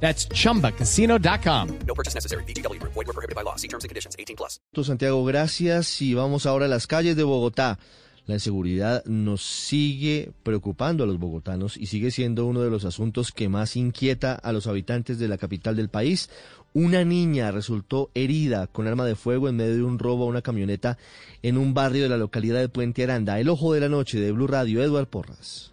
That's chumbacasino.com. No purchase necessary. BGW. Void were prohibited by law. See terms and conditions. 18 plus. Santiago, gracias. Y vamos ahora a las calles de Bogotá. La inseguridad nos sigue preocupando a los bogotanos y sigue siendo uno de los asuntos que más inquieta a los habitantes de la capital del país. Una niña resultó herida con arma de fuego en medio de un robo a una camioneta en un barrio de la localidad de Puente Aranda. El ojo de la noche de Blue Radio, Eduard Porras.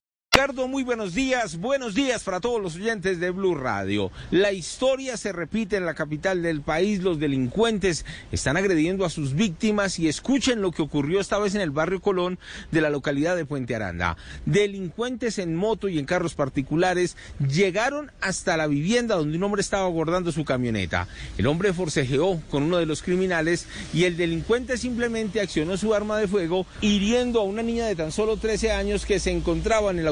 Ricardo, muy buenos días, buenos días para todos los oyentes de Blue Radio. La historia se repite en la capital del país, los delincuentes están agrediendo a sus víctimas y escuchen lo que ocurrió esta vez en el barrio Colón de la localidad de Puente Aranda. Delincuentes en moto y en carros particulares llegaron hasta la vivienda donde un hombre estaba abordando su camioneta. El hombre forcejeó con uno de los criminales y el delincuente simplemente accionó su arma de fuego hiriendo a una niña de tan solo 13 años que se encontraba en el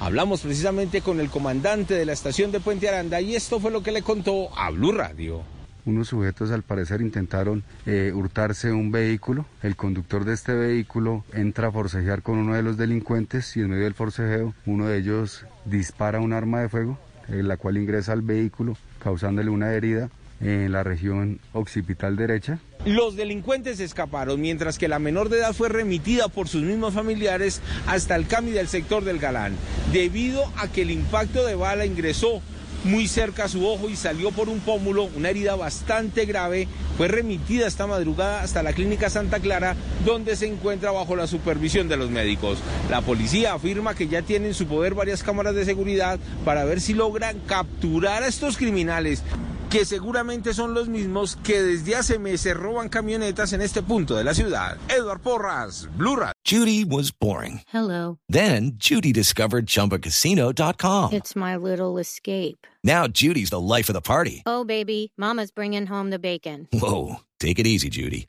Hablamos precisamente con el comandante de la estación de Puente Aranda y esto fue lo que le contó a Blue Radio. Unos sujetos al parecer intentaron eh, hurtarse un vehículo. El conductor de este vehículo entra a forcejear con uno de los delincuentes y en medio del forcejeo uno de ellos dispara un arma de fuego, eh, la cual ingresa al vehículo causándole una herida en la región occipital derecha. Los delincuentes escaparon, mientras que la menor de edad fue remitida por sus mismos familiares hasta el CAMI del sector del Galán, debido a que el impacto de bala ingresó muy cerca a su ojo y salió por un pómulo, una herida bastante grave. Fue remitida esta madrugada hasta la clínica Santa Clara, donde se encuentra bajo la supervisión de los médicos. La policía afirma que ya tiene en su poder varias cámaras de seguridad para ver si logran capturar a estos criminales que seguramente son los mismos que desde hace meses roban camionetas en este punto de la ciudad. Edward Porras, Blue Radio. Judy was boring. Hello. Then Judy discovered ChumbaCasino.com. It's my little escape. Now Judy's the life of the party. Oh, baby, mama's bringing home the bacon. Whoa, take it easy, Judy.